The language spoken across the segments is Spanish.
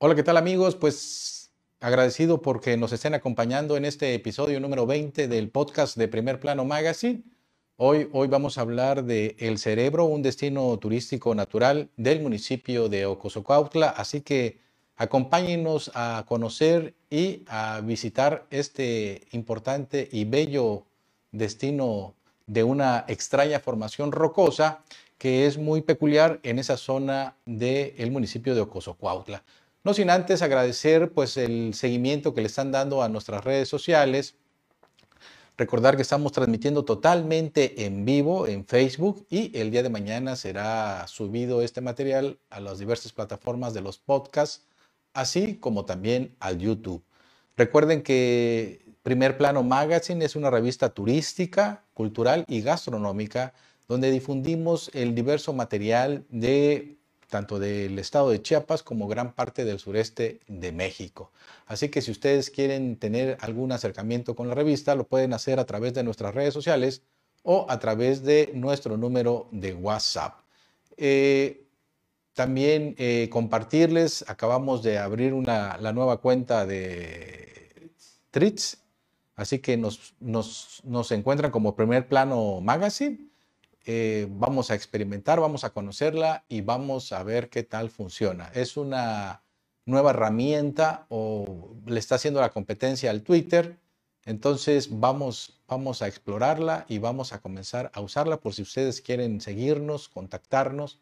Hola, ¿qué tal amigos? Pues agradecido porque nos estén acompañando en este episodio número 20 del podcast de Primer Plano Magazine. Hoy, hoy vamos a hablar de El Cerebro, un destino turístico natural del municipio de Ocosocuautla. Así que acompáñenos a conocer y a visitar este importante y bello destino de una extraña formación rocosa que es muy peculiar en esa zona del municipio de Ocosocuautla. No sin antes agradecer pues el seguimiento que le están dando a nuestras redes sociales. Recordar que estamos transmitiendo totalmente en vivo en Facebook y el día de mañana será subido este material a las diversas plataformas de los podcasts, así como también al YouTube. Recuerden que Primer Plano Magazine es una revista turística, cultural y gastronómica donde difundimos el diverso material de tanto del estado de Chiapas como gran parte del sureste de México. Así que si ustedes quieren tener algún acercamiento con la revista, lo pueden hacer a través de nuestras redes sociales o a través de nuestro número de WhatsApp. Eh, también eh, compartirles, acabamos de abrir una, la nueva cuenta de Tritz, así que nos, nos, nos encuentran como primer plano magazine eh, vamos a experimentar, vamos a conocerla y vamos a ver qué tal funciona. Es una nueva herramienta o le está haciendo la competencia al Twitter. Entonces vamos, vamos a explorarla y vamos a comenzar a usarla por si ustedes quieren seguirnos, contactarnos,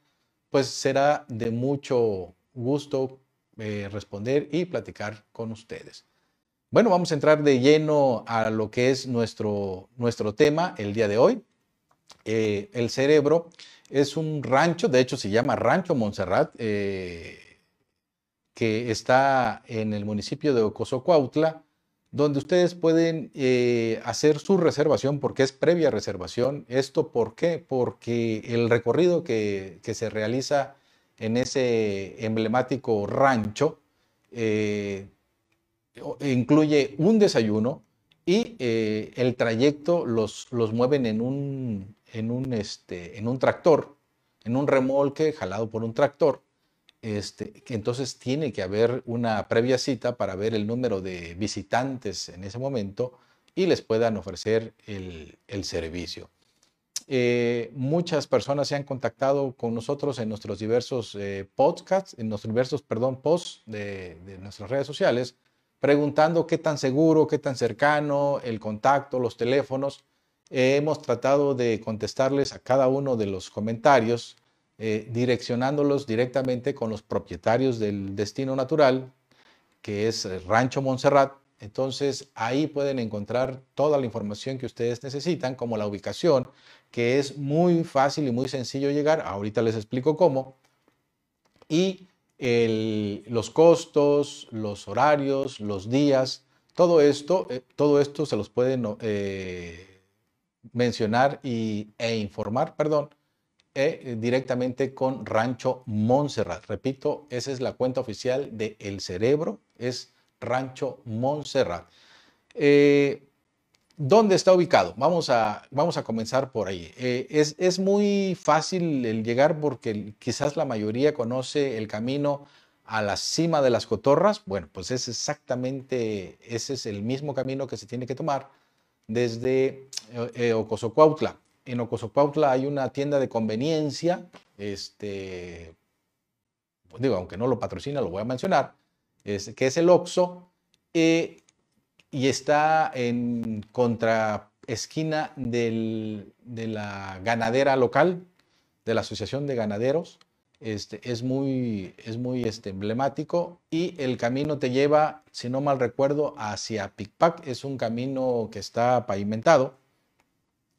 pues será de mucho gusto eh, responder y platicar con ustedes. Bueno, vamos a entrar de lleno a lo que es nuestro, nuestro tema el día de hoy. Eh, el cerebro es un rancho, de hecho se llama Rancho Montserrat, eh, que está en el municipio de Ocosocuautla, donde ustedes pueden eh, hacer su reservación porque es previa reservación. ¿Esto por qué? Porque el recorrido que, se realiza en ese emblemático rancho incluye un desayuno y el trayecto los, los mueven en un en un, este, en un tractor, en un remolque jalado por un tractor. Este, entonces tiene que haber una previa cita para ver el número de visitantes en ese momento y les puedan ofrecer el, servicio. Eh, muchas personas se han contactado con nosotros en nuestros diversos eh, podcasts, en nuestros diversos, perdón, posts de, de, nuestras redes sociales, preguntando qué tan seguro, qué tan cercano, el contacto, los teléfonos hemos tratado de contestarles a cada uno de los comentarios, eh, direccionándolos directamente con los propietarios del destino natural, que es Rancho Montserrat. Entonces ahí pueden encontrar toda la información que ustedes necesitan, como la ubicación, que es muy fácil y muy sencillo llegar. Ahorita les explico cómo. Y los costos, los horarios, los días, todo esto, eh, todo esto se los pueden eh, mencionar y, e informar, perdón, eh, directamente con Rancho Montserrat. Repito, esa es la cuenta oficial de El Cerebro, es Rancho Montserrat. ¿Dónde está ubicado? Vamos a, vamos a comenzar por ahí. Eh, es, es, muy fácil el llegar porque quizás la mayoría conoce el camino a la cima de las cotorras. Bueno, pues es exactamente, ese es el mismo camino que se tiene que tomar desde eh, eh, Ocosocuautla. En Ocosocuautla hay una tienda de conveniencia, este, pues digo, aunque no lo patrocina, lo voy a mencionar, es, que es el Oxo, eh, y está en contra esquina de la ganadera local, de la Asociación de Ganaderos, este, es muy, es muy este, emblemático y el camino te lleva, si no mal recuerdo, hacia Picpac. Es un camino que está pavimentado.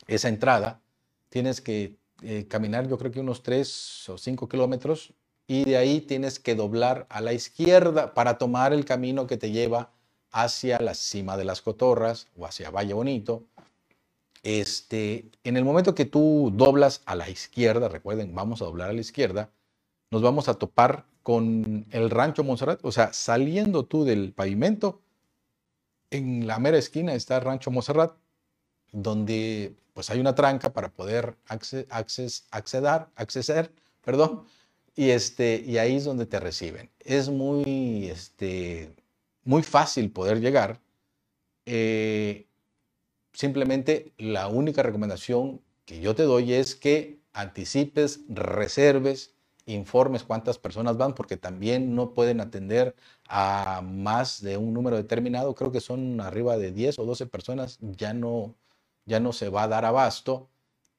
Esa entrada tienes que eh, caminar yo creo que unos 3 o 5 kilómetros y de ahí tienes que doblar a la izquierda para tomar el camino que te lleva hacia la cima de las cotorras o hacia Valle Bonito. Este, en el momento que tú doblas a la izquierda, recuerden, vamos a doblar a la izquierda, nos vamos a topar con el rancho Montserrat, o sea, saliendo tú del pavimento, en la mera esquina está el rancho Montserrat, donde pues hay una tranca para poder acceder, acceder perdón, y, este, y ahí es donde te reciben. Es muy, este, muy fácil poder llegar. Eh, simplemente la única recomendación que yo te doy es que anticipes, reserves, informes cuántas personas van, porque también no pueden atender a más de un número determinado. Creo que son arriba de 10 o 12 personas, ya no, ya no se va a dar abasto.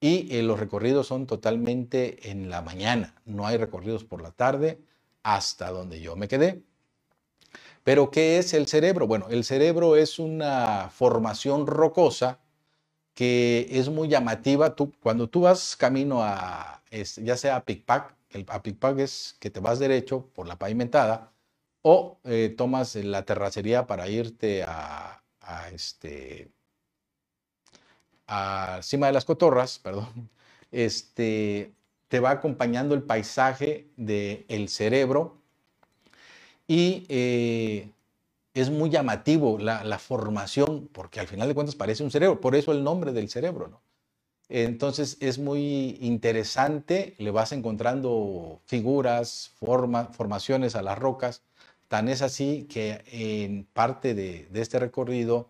Y eh, los recorridos son totalmente en la mañana, no hay recorridos por la tarde hasta donde yo me quedé. Pero ¿qué es el cerebro? Bueno, el cerebro es una formación rocosa que es muy llamativa. Tú, cuando tú vas camino a, ya sea a Picpac, a Picpac es que te vas derecho por la pavimentada, o eh, tomas la terracería para irte a, a este, cima de las cotorras, perdón, este, te va acompañando el paisaje del cerebro y eh, es muy llamativo la, formación, porque al final de cuentas parece un cerebro, por eso el nombre del cerebro, ¿no? Entonces es muy interesante, le vas encontrando figuras, formaciones a las rocas, tan es así que en parte de este recorrido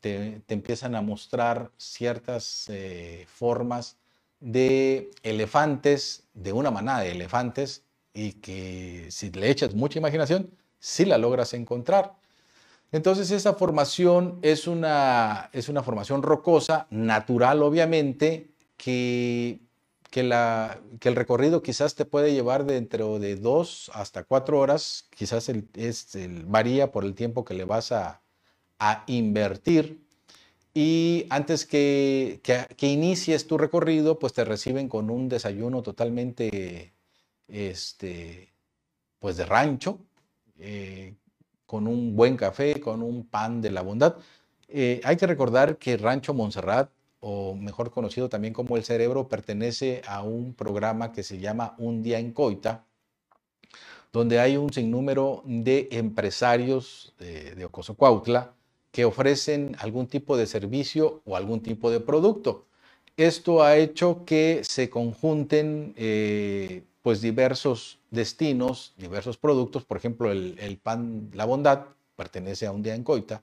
te, empiezan a mostrar ciertas eh, formas de elefantes, de una manada de elefantes, y que si le echas mucha imaginación, sí la logras encontrar. Entonces esa formación es una, es una formación rocosa, natural obviamente, que, que, la, que, el recorrido quizás te puede llevar dentro de dos hasta cuatro horas, quizás el, varía por el tiempo que le vas a, a invertir. Y antes que, que, inicies tu recorrido, pues te reciben con un desayuno totalmente, este, pues de rancho, eh, con un buen café, con un pan de la bondad. Eh, hay que recordar que Rancho Montserrat, o mejor conocido también como El Cerebro, pertenece a un programa que se llama Un Día en Coita, donde hay un sinnúmero de empresarios de, de Cuautla que ofrecen algún tipo de servicio o algún tipo de producto. Esto ha hecho que se conjunten eh, pues diversos destinos, diversos productos, por ejemplo el, pan La Bondad pertenece a un día en Coita,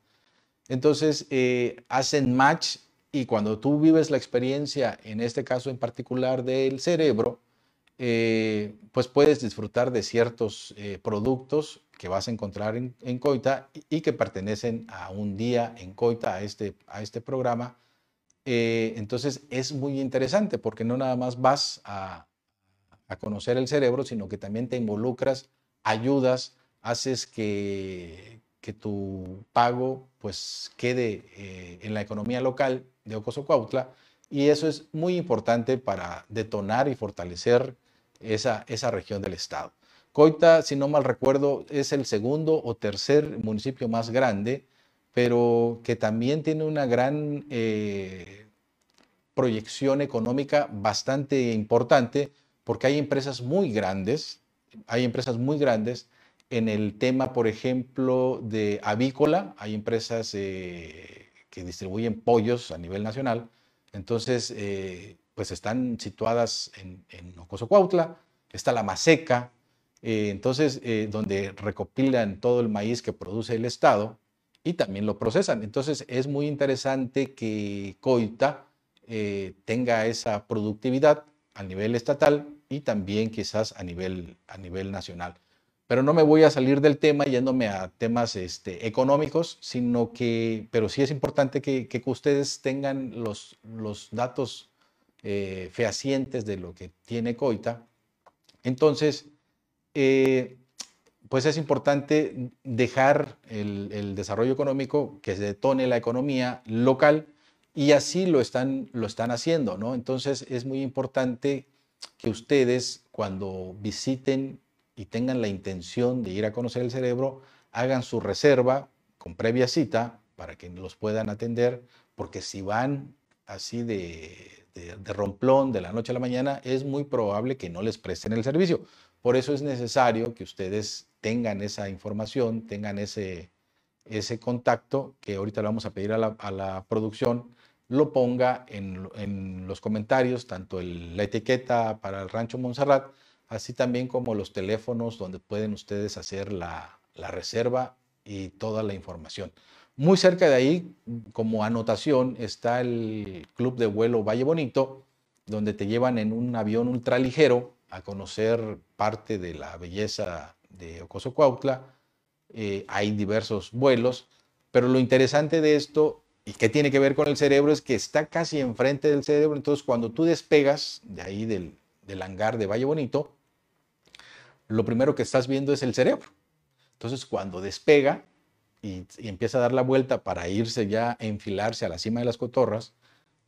entonces eh, hacen match y cuando tú vives la experiencia, en este caso en particular del cerebro, eh, pues puedes disfrutar de ciertos productos que vas a encontrar en, Coita y, que pertenecen a un día en Coita, a este, a este programa. Eh, entonces es muy interesante porque no nada más vas a, conocer el cerebro, sino que también te involucras, ayudas, haces que, que tu pago pues quede eh, en la economía local de Ocoso Cuautla y eso es muy importante para detonar y fortalecer esa, esa región del estado. Coita, si no mal recuerdo, es el segundo o tercer municipio más grande, pero que también tiene una gran eh, proyección económica bastante importante, porque hay empresas muy grandes, hay empresas muy grandes en el tema, por ejemplo, de avícola, hay empresas eh, que distribuyen pollos a nivel nacional, entonces, eh, pues están situadas en, en Ocoso Cuautla, está la Maseca, eh, entonces, eh, donde recopilan todo el maíz que produce el Estado y también lo procesan. Entonces, es muy interesante que Coita eh, tenga esa productividad a nivel estatal y también quizás a nivel, a nivel nacional. Pero no me voy a salir del tema yéndome a temas este, económicos, sino que, pero sí es importante que, que ustedes tengan los, los datos fehacientes de lo que tiene Coita. Entonces, eh, pues es importante dejar el, desarrollo económico que se detone la economía local y así lo están, lo están haciendo, ¿no? Entonces es muy importante que ustedes cuando visiten y tengan la intención de ir a conocer el cerebro, hagan su reserva con previa cita para que los puedan atender, porque si van así de, de romplón de la noche a la mañana, es muy probable que no les presten el servicio. Por eso es necesario que ustedes tengan esa información, tengan ese, ese contacto, que ahorita le vamos a pedir a la, producción, lo ponga en, los comentarios, tanto la etiqueta para el Rancho Montserrat, así también como los teléfonos donde pueden ustedes hacer la, la reserva y toda la información. Muy cerca de ahí, como anotación, está el Club de Vuelo Valle Bonito, donde te llevan en un avión ultraligero a conocer parte de la belleza de Ocoso Cuautla. Eh, hay diversos vuelos, pero lo interesante de esto y que tiene que ver con el cerebro es que está casi enfrente del cerebro. Entonces, cuando tú despegas de ahí del, del hangar de Valle Bonito, lo primero que estás viendo es el cerebro. Entonces, cuando despega, y, empieza a dar la vuelta para irse ya a enfilarse a la cima de las cotorras,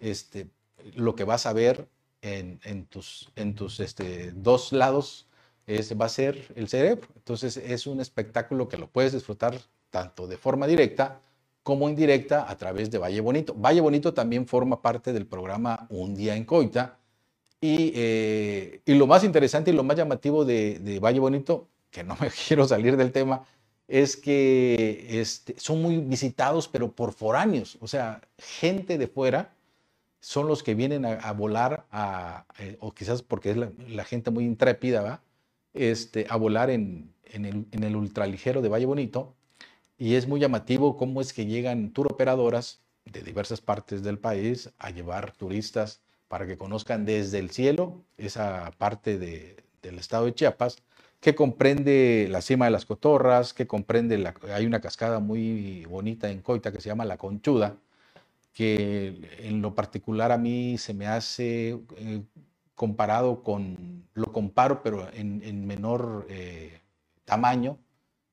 este, lo que vas a ver en, tus, en tus este, dos lados es, va a ser el cerebro. Entonces es un espectáculo que lo puedes disfrutar tanto de forma directa como indirecta a través de Valle Bonito. Valle Bonito también forma parte del programa Un Día en Coita. Y, eh, lo más interesante y lo más llamativo de, Valle Bonito, que no me quiero salir del tema, es que este, son muy visitados, pero por foráneos, o sea, gente de fuera son los que vienen a, volar, eh, o quizás porque es la, gente muy intrépida, ¿va? Este, a volar en, el, ultraligero de Valle Bonito. Y es muy llamativo cómo es que llegan tour operadoras de diversas partes del país a llevar turistas para que conozcan desde el cielo esa parte del estado de Chiapas que comprende la cima de las cotorras, que comprende, hay una cascada muy bonita en Coita que se llama La Conchuda, que en lo particular a mí se me hace eh, comparado con, lo comparo, pero en, menor eh, tamaño,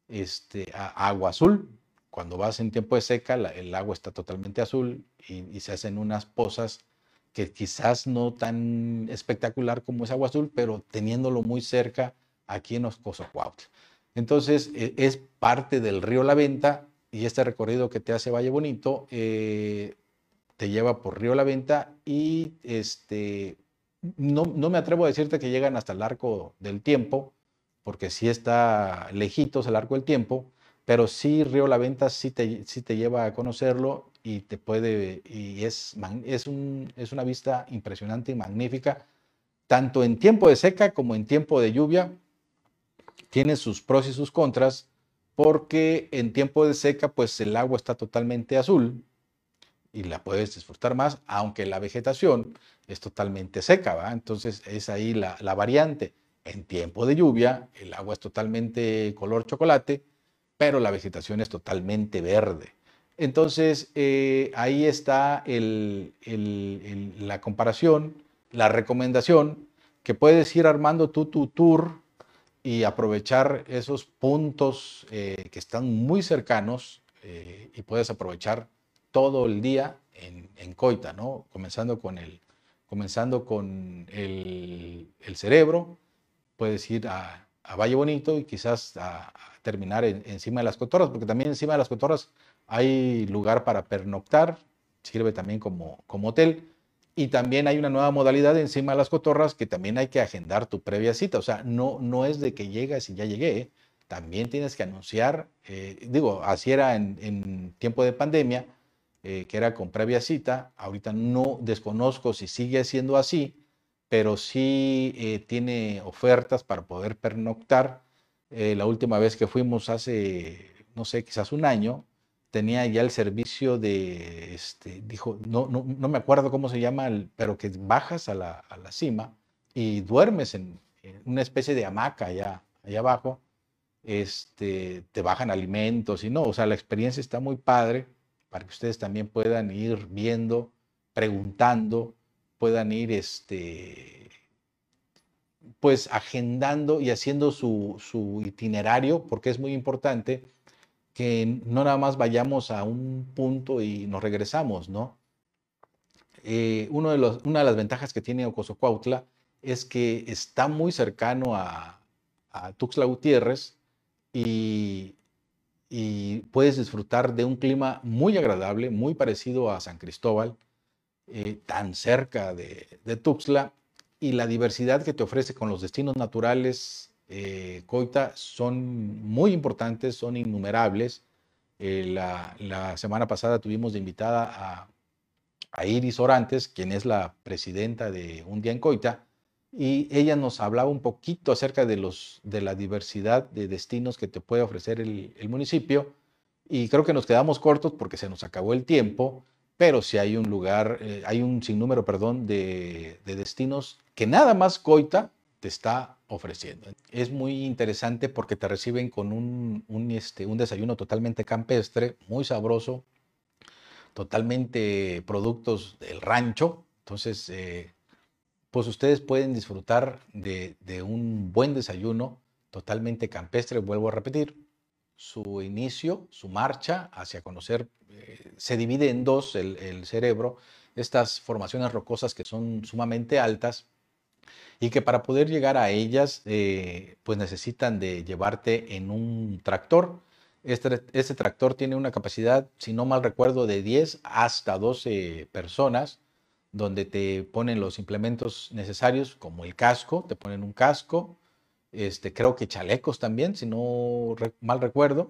este, agua azul. Cuando vas en tiempo de seca, el agua está totalmente azul y, se hacen unas pozas que quizás no tan espectacular como es agua azul, pero teniéndolo muy cerca, aquí en Oscosocuautla. Entonces, e, es parte del río La Venta y este recorrido que te hace Valle Bonito eh, te lleva por río La Venta y este, no, me atrevo a decirte que llegan hasta el arco del tiempo, porque sí está lejitos el arco del tiempo, pero sí Río La Venta sí te, sí te lleva a conocerlo y te puede, y es, es, un, es una vista impresionante y magnífica, tanto en tiempo de seca como en tiempo de lluvia, tiene sus pros y sus contras, porque en tiempo de seca, pues el agua está totalmente azul y la puedes disfrutar más, aunque la vegetación es totalmente seca, ¿va? Entonces es ahí la, variante. En tiempo de lluvia, el agua es totalmente color chocolate, pero la vegetación es totalmente verde. Entonces, eh, ahí está la comparación, la recomendación, que puedes ir armando tú tu tour y aprovechar esos puntos eh, que están muy cercanos eh, y puedes aprovechar todo el día en, Coita, ¿no? Comenzando con el, comenzando con el, cerebro, puedes ir a, Valle Bonito y quizás a, terminar encima de las cotorras, porque también encima de las cotorras hay lugar para pernoctar, sirve también como, como hotel y también hay una nueva modalidad encima de las cotorras que también hay que agendar tu previa cita. O sea, no, no es de que llegas y ya llegué. ¿eh? También tienes que anunciar, eh, digo, así era en, tiempo de pandemia, eh, que era con previa cita. Ahorita no desconozco si sigue siendo así, pero sí tiene ofertas para poder pernoctar. la última vez que fuimos hace, no sé, quizás un año, tenía ya el servicio de, este, dijo, no, no, no me acuerdo cómo se llama, pero que bajas a la, a la cima y duermes en, una especie de hamaca allá, allá abajo, este, te bajan alimentos y no, o sea, la experiencia está muy padre para que ustedes también puedan ir viendo, preguntando, puedan ir, este, pues agendando y haciendo su, su itinerario, porque es muy importante que no nada más vayamos a un punto y nos regresamos, ¿no? Eh, una de las ventajas que tiene Ocosocuautla es que está muy cercano a, Tuxtla Gutiérrez y, puedes disfrutar de un clima muy agradable, muy parecido a San Cristóbal, eh, tan cerca de, de Tuxtla y la diversidad que te ofrece con los destinos naturales eh, Coita son muy importantes, son innumerables. Eh, la, semana pasada tuvimos de invitada a, Iris Orantes, quien es la presidenta de Un Día en Coita, y ella nos hablaba un poquito acerca de, los, de la diversidad de destinos que te puede ofrecer el, municipio y creo que nos quedamos cortos porque se nos acabó el tiempo, pero si hay un lugar, eh, hay un sinnúmero, perdón, de, de destinos que nada más Coita te está ofreciendo. Es muy interesante porque te reciben con un, este, un desayuno totalmente campestre, muy sabroso, totalmente productos del rancho. Entonces, eh, pues ustedes pueden disfrutar de, un buen desayuno totalmente campestre, vuelvo a repetir. Su inicio, su marcha hacia conocer, eh, se divide en dos el, cerebro, estas formaciones rocosas que son sumamente altas y que para poder llegar a ellas, eh, pues necesitan de llevarte en un tractor. Este, este, tractor tiene una capacidad, si no mal recuerdo, de 10 hasta 12 personas donde te ponen los implementos necesarios, como el casco, te ponen un casco, este, creo que chalecos también, si no mal recuerdo,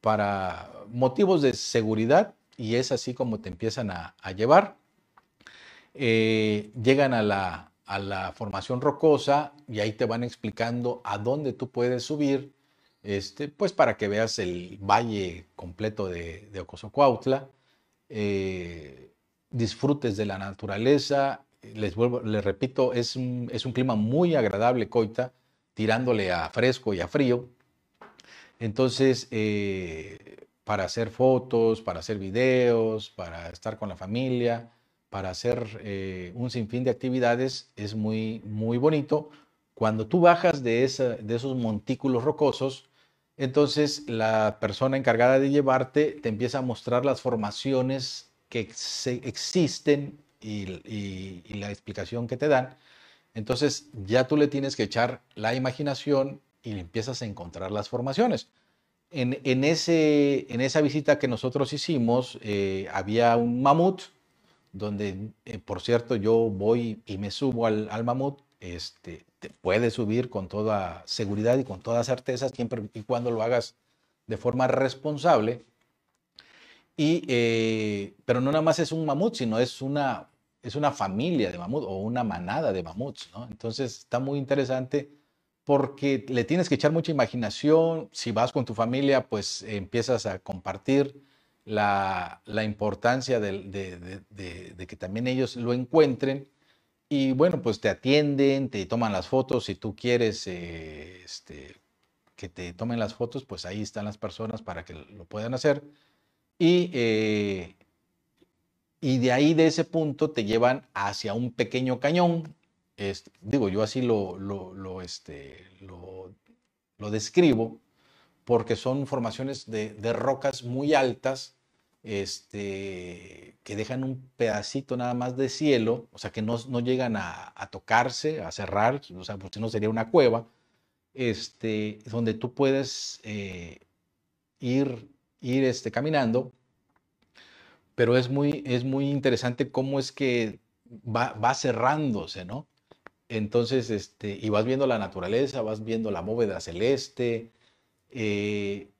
para motivos de seguridad, y es así como te empiezan a, llevar. Eh, llegan a la, a la formación rocosa y ahí te van explicando a dónde tú puedes subir, este, pues para que veas el valle completo de, de Ocosocuautla. Eh, disfrutes de la naturaleza. Les vuelvo, les repito, es es un clima muy agradable, Coita, tirándole a fresco y a frío. Entonces, eh, para hacer fotos, para hacer videos, para estar con la familia, para hacer eh, un sinfín de actividades, es muy, muy bonito. Cuando tú bajas de, esa, de esos montículos rocosos, entonces la persona encargada de llevarte te empieza a mostrar las formaciones que existen y, la explicación que te dan, entonces ya tú le tienes que echar la imaginación y le empiezas a encontrar las formaciones. En, ese, en esa visita que nosotros hicimos, eh, había un mamut, donde, eh, por cierto, yo voy y me subo al, al mamut. Este, te puedes subir con toda seguridad y con toda certeza, siempre y cuando lo hagas de forma responsable. Y, eh, pero no nada más es un mamut, sino es una, es una familia de mamut o una manada de mamuts, ¿no? Entonces está muy interesante porque le tienes que echar mucha imaginación. Si vas con tu familia, pues empiezas a compartir la, la importancia de, que también ellos lo encuentren. Y bueno, pues te atienden, te toman las fotos. Si tú quieres eh, este, que te tomen las fotos, pues ahí están las personas para que lo puedan hacer. Y, eh, y de ahí, de ese punto, te llevan hacia un pequeño cañón. digo, yo así lo, lo, este, lo, describo, porque son formaciones de, rocas muy altas, este, que dejan un pedacito nada más de cielo, o sea, que no, llegan a, tocarse, a cerrar, o sea, porque no sería una cueva, este, donde tú puedes eh, ir ir este, caminando, pero es muy, es muy interesante cómo es que va, cerrándose, ¿no? Entonces, este, y vas viendo la naturaleza, vas viendo la bóveda celeste, eh,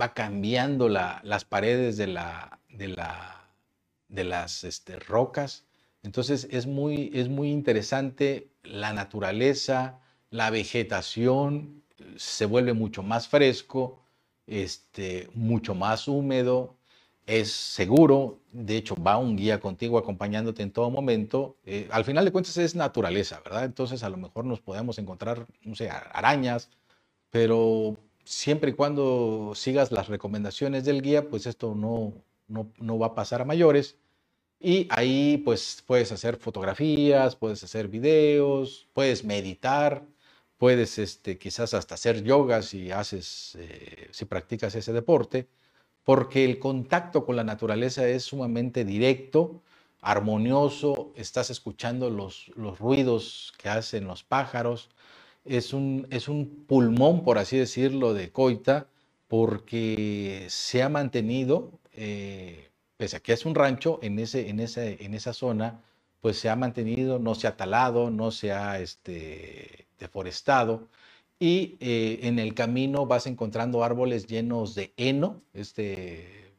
va cambiando las paredes de, la, de, la, de las este, rocas. Entonces es muy, es muy interesante la naturaleza, la vegetación se vuelve mucho más fresco, este, mucho más húmedo, es seguro, de hecho va un guía contigo acompañándote en todo momento. Eh, al final de cuentas es naturaleza, ¿verdad? Entonces a lo mejor nos podemos encontrar, no sé, arañas, pero siempre y cuando sigas las recomendaciones del guía, pues esto no, no, no va a pasar a mayores. Y ahí pues puedes hacer fotografías, puedes hacer videos, puedes meditar puedes este, quizás hasta hacer yoga si haces, eh, si practicas ese deporte, porque el contacto con la naturaleza es sumamente directo, armonioso, estás escuchando los, los ruidos que hacen los pájaros, es un, es un pulmón, por así decirlo, de Coita, porque se ha mantenido, eh, pese a que es un rancho, en, ese, en, ese, en esa zona, pues se ha mantenido, no se ha talado, no se ha este, deforestado y eh, en el camino vas encontrando árboles llenos de heno, este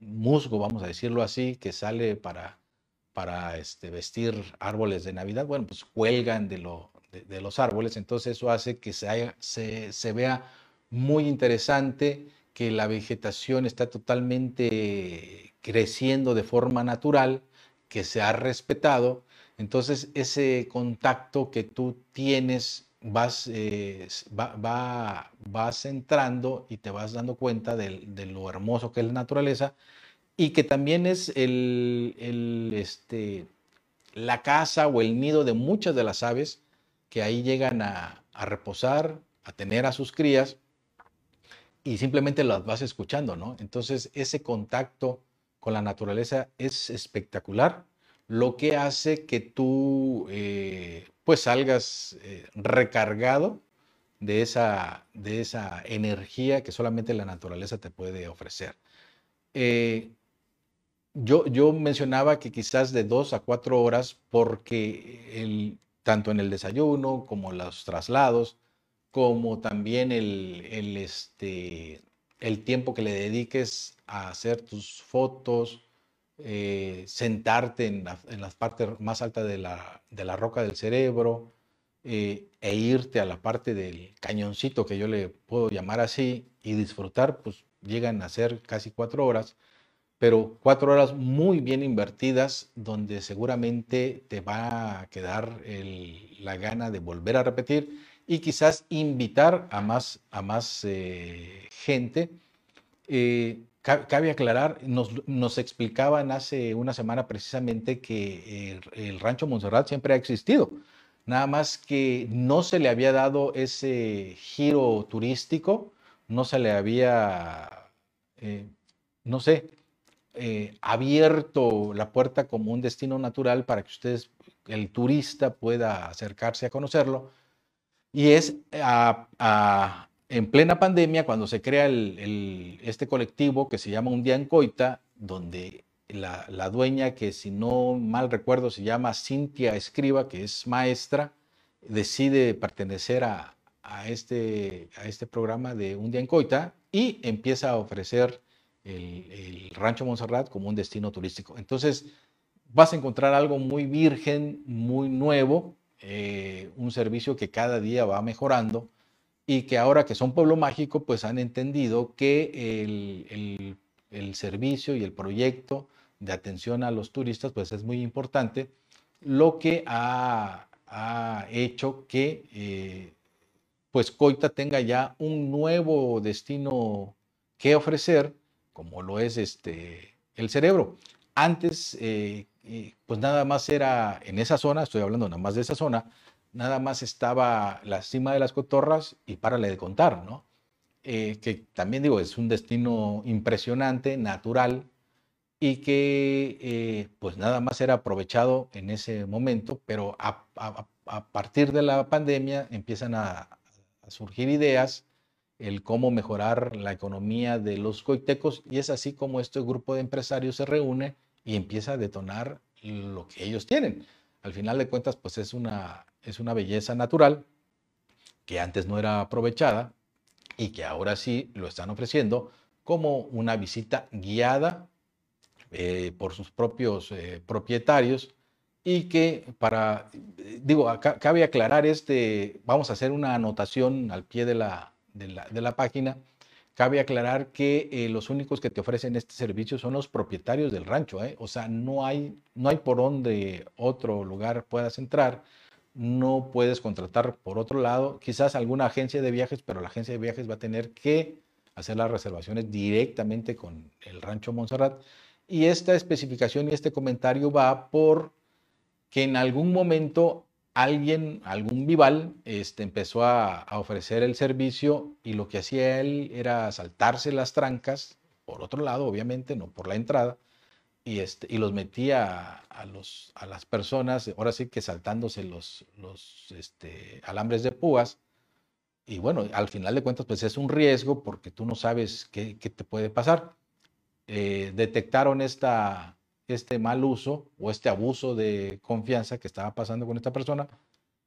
musgo, vamos a decirlo así, que sale para, para este, vestir árboles de Navidad, bueno, pues cuelgan de, lo, de, los árboles, entonces eso hace que se, se, se vea muy interesante, que la vegetación está totalmente creciendo de forma natural, que se ha respetado. Entonces ese contacto que tú tienes vas, eh, va, vas entrando y te vas dando cuenta de, lo hermoso que es la naturaleza y que también es el, este, la casa o el nido de muchas de las aves que ahí llegan a, a reposar, a tener a sus crías y simplemente las vas escuchando, ¿no? Entonces ese contacto con la naturaleza es espectacular, lo que hace que tú eh, pues salgas eh, recargado de esa, de esa energía que solamente la naturaleza te puede ofrecer. Eh, yo, yo mencionaba que quizás de dos a cuatro horas porque el, tanto en el desayuno como los traslados, como también el, este, el tiempo que le dediques a hacer tus fotos, eh, sentarte en, las partes más altas de la, roca del cerebro eh, e irte a la parte del cañoncito que yo le puedo llamar así y disfrutar, pues llegan a ser casi cuatro horas, pero cuatro horas muy bien invertidas donde seguramente te va a quedar la gana de volver a repetir y quizás invitar a más, a más eh, gente. Eh, cabe aclarar, nos, explicaban hace una semana precisamente que el, rancho Montserrat siempre ha existido, nada más que no se le había dado ese giro turístico, no se le había, eh, no sé, abierto la puerta como un destino natural para que ustedes, el turista, pueda acercarse a conocerlo. Y es en plena pandemia cuando se crea este colectivo que se llama Un Día en Coita, donde la, dueña, que si no mal recuerdo se llama Cintia Escriba, que es maestra, decide pertenecer a, este, este programa de Un Día en Coita y empieza a ofrecer el, el Rancho Montserrat como un destino turístico. Entonces, vas a encontrar algo muy virgen, muy nuevo, eh, un servicio que cada día va mejorando y que ahora que son pueblo mágico, pues han entendido que el, el, servicio y el proyecto de atención a los turistas, pues es muy importante, lo que ha, ha hecho que eh, pues Coita tenga ya un nuevo destino que ofrecer, como lo es este, el cerebro. Antes, eh, pues nada más era en esa zona, estoy hablando nada más de esa zona, nada más estaba la cima de las cotorras y párale de contar, ¿no? Eh, que también digo, es un destino impresionante, natural, y que eh, pues nada más era aprovechado en ese momento, pero a, partir de la pandemia empiezan a, a, surgir ideas, el cómo mejorar la economía de los coitecos, y es así como este grupo de empresarios se reúne y empieza a detonar lo que ellos tienen. Al final de cuentas, pues es una, es una belleza natural que antes no era aprovechada y que ahora sí lo están ofreciendo como una visita guiada eh, por sus propios eh, propietarios y que para, digo, acá, cabe aclarar este, vamos a hacer una anotación al pie de la, de la, página. Cabe aclarar que eh, los únicos que te ofrecen este servicio son los propietarios del rancho, o sea, no hay, no hay por donde otro lugar puedas entrar, no puedes contratar por otro lado, quizás alguna agencia de viajes, pero la agencia de viajes va a tener que hacer las reservaciones directamente con el rancho Montserrat. Y esta especificación y este comentario va por que en algún momento alguien, algún vival, este, empezó a, ofrecer el servicio y lo que hacía él era saltarse las trancas, por otro lado, obviamente, no por la entrada, y, este, y los metía a, las personas, ahora sí que saltándose los, este, alambres de púas. Y bueno, al final de cuentas, pues es un riesgo porque tú no sabes qué, te puede pasar. Eh, detectaron este mal uso o este abuso de confianza que estaba pasando con esta persona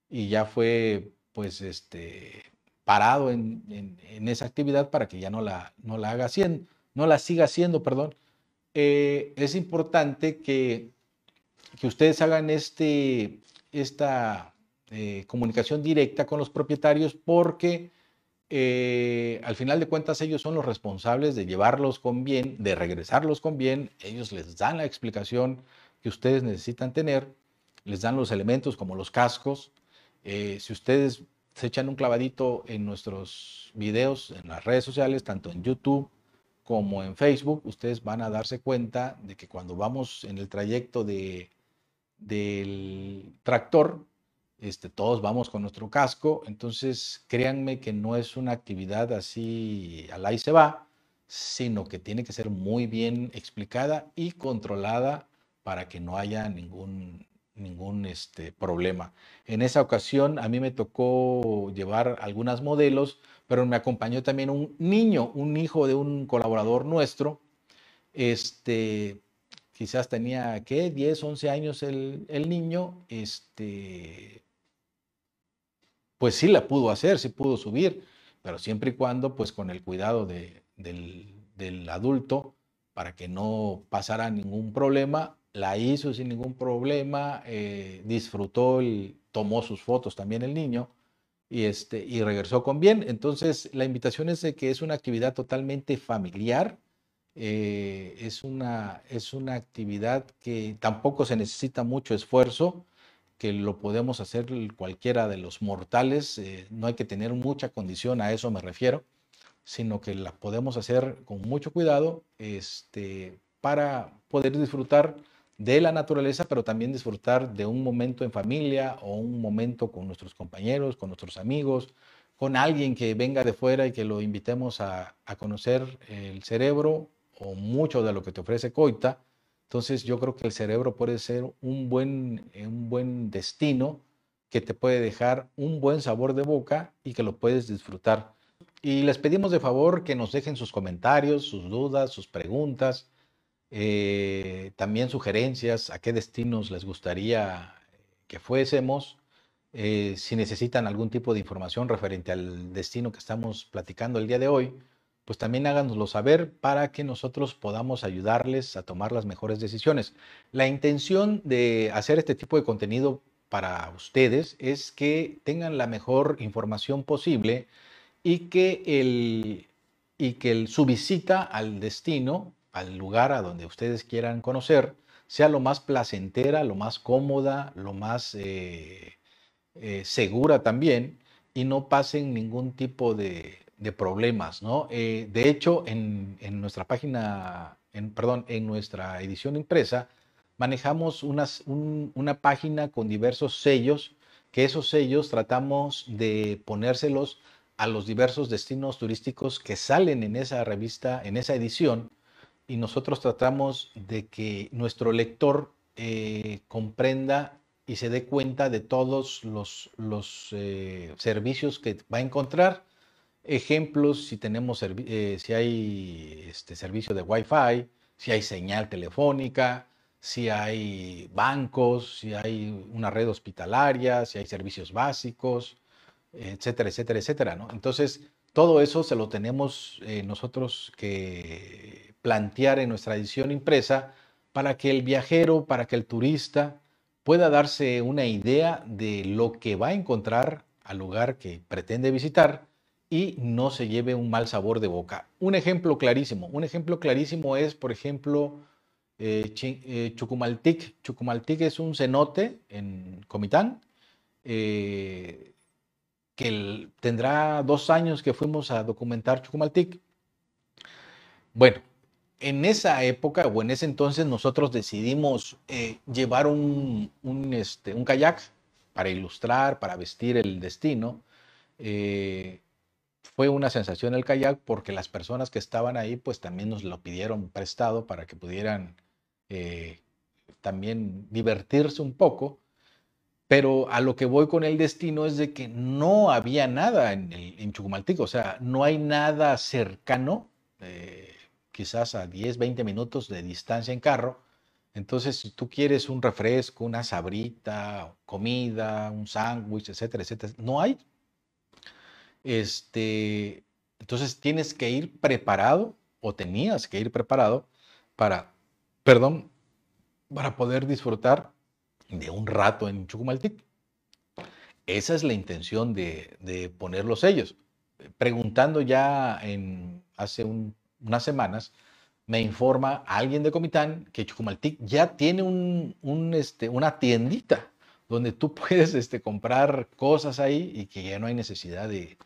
y ya fue pues este parado en, esa actividad para que ya no la, no la haga haciendo, no la siga haciendo, perdón. Eh, es importante que que ustedes hagan este, esta eh, comunicación directa con los propietarios porque eh, al final de cuentas ellos son los responsables de llevarlos con bien, de regresarlos con bien, ellos les dan la explicación que ustedes necesitan tener, les dan los elementos como los cascos. Si ustedes se echan un clavadito en nuestros videos en las redes sociales, tanto en YouTube como en Facebook, ustedes van a darse cuenta de que cuando vamos en el trayecto de, del tractor, este, todos vamos con nuestro casco, entonces créanme que no es una actividad así al ahí se va, sino que tiene que ser muy bien explicada y controlada para que no haya ningún, ningún este, problema. En esa ocasión a mí me tocó llevar algunos modelos, pero me acompañó también un niño, un hijo de un colaborador nuestro, este, quizás tenía, ¿qué? 10, 11 años el, el niño, este, pues sí la pudo hacer, sí pudo subir, pero siempre y cuando, pues con el cuidado de, del, del adulto, para que no pasara ningún problema, la hizo sin ningún problema, eh, disfrutó y tomó sus fotos también el niño y, este, y regresó con bien. Entonces, la invitación es de que es una actividad totalmente familiar, eh, es, una, es una actividad que tampoco se necesita mucho esfuerzo, que lo podemos hacer cualquiera de los mortales, eh, no hay que tener mucha condición, a eso me refiero, sino que la podemos hacer con mucho cuidado este, para poder disfrutar de la naturaleza, pero también disfrutar de un momento en familia o un momento con nuestros compañeros, con nuestros amigos, con alguien que venga de fuera y que lo invitemos a, a conocer el cerebro o mucho de lo que te ofrece Coita entonces yo creo que el cerebro puede ser un buen, eh, un buen destino que te puede dejar un buen sabor de boca y que lo puedes disfrutar. Y les pedimos de favor que nos dejen sus comentarios, sus dudas, sus preguntas, eh, también sugerencias a qué destinos les gustaría que fuésemos. Eh, si necesitan algún tipo de información referente al destino que estamos platicando el día de hoy, pues también háganoslo saber para que nosotros podamos ayudarles a tomar las mejores decisiones. La intención de hacer este tipo de contenido para ustedes es que tengan la mejor información posible y que, el, y que su visita al destino, al lugar a donde ustedes quieran conocer, sea lo más placentera, lo más cómoda, lo más eh, eh, segura también y no pasen ningún tipo de, problemas, ¿no? Eh, de hecho, en, nuestra página, en, perdón, en nuestra edición impresa, manejamos unas, una página con diversos sellos, que esos sellos tratamos de ponérselos a los diversos destinos turísticos que salen en esa revista, en esa edición, y nosotros tratamos de que nuestro lector eh, comprenda y se dé cuenta de todos los, los eh, servicios que va a encontrar ejemplos si tenemos eh, si hay este servicio de Wi-Fi, si hay señal telefónica, si hay bancos, si hay una red hospitalaria, si hay servicios básicos, etcétera, etcétera, etcétera. ¿no? Entonces, todo eso se lo tenemos nosotros que plantear en nuestra edición impresa para que el viajero, para que el turista pueda darse una idea de lo que va a encontrar al lugar que pretende visitar y no se lleve un mal sabor de boca. Un ejemplo clarísimo, un ejemplo clarísimo es, por ejemplo, eh, eh, Chucumaltic. Chucumaltic es un cenote en Comitán, eh, que tendrá dos años que fuimos a documentar Chucumaltic. Bueno, en esa época o en ese entonces nosotros decidimos llevar un, este, un, kayak para ilustrar, para vestir el destino fue una sensación el kayak porque las personas que estaban ahí pues también nos lo pidieron prestado para que pudieran eh, también divertirse un poco. Pero a lo que voy con el destino es de que no había nada en, el, Chucumaltico, o sea, no hay nada cercano, eh, quizás a 10, 20 minutos de distancia en carro. Entonces, si tú quieres un refresco, una sabrita, comida, un sándwich, etcétera, etcétera, no hay. Este, entonces tienes que ir preparado o tenías que ir preparado para, perdón, para poder disfrutar de un rato en Chucumaltic. Esa es la intención de, poner los sellos. Preguntando ya en, hace unas semanas, me informa alguien de Comitán que Chucumaltic ya tiene un, este, una tiendita donde tú puedes este, comprar cosas ahí y que ya no hay necesidad de,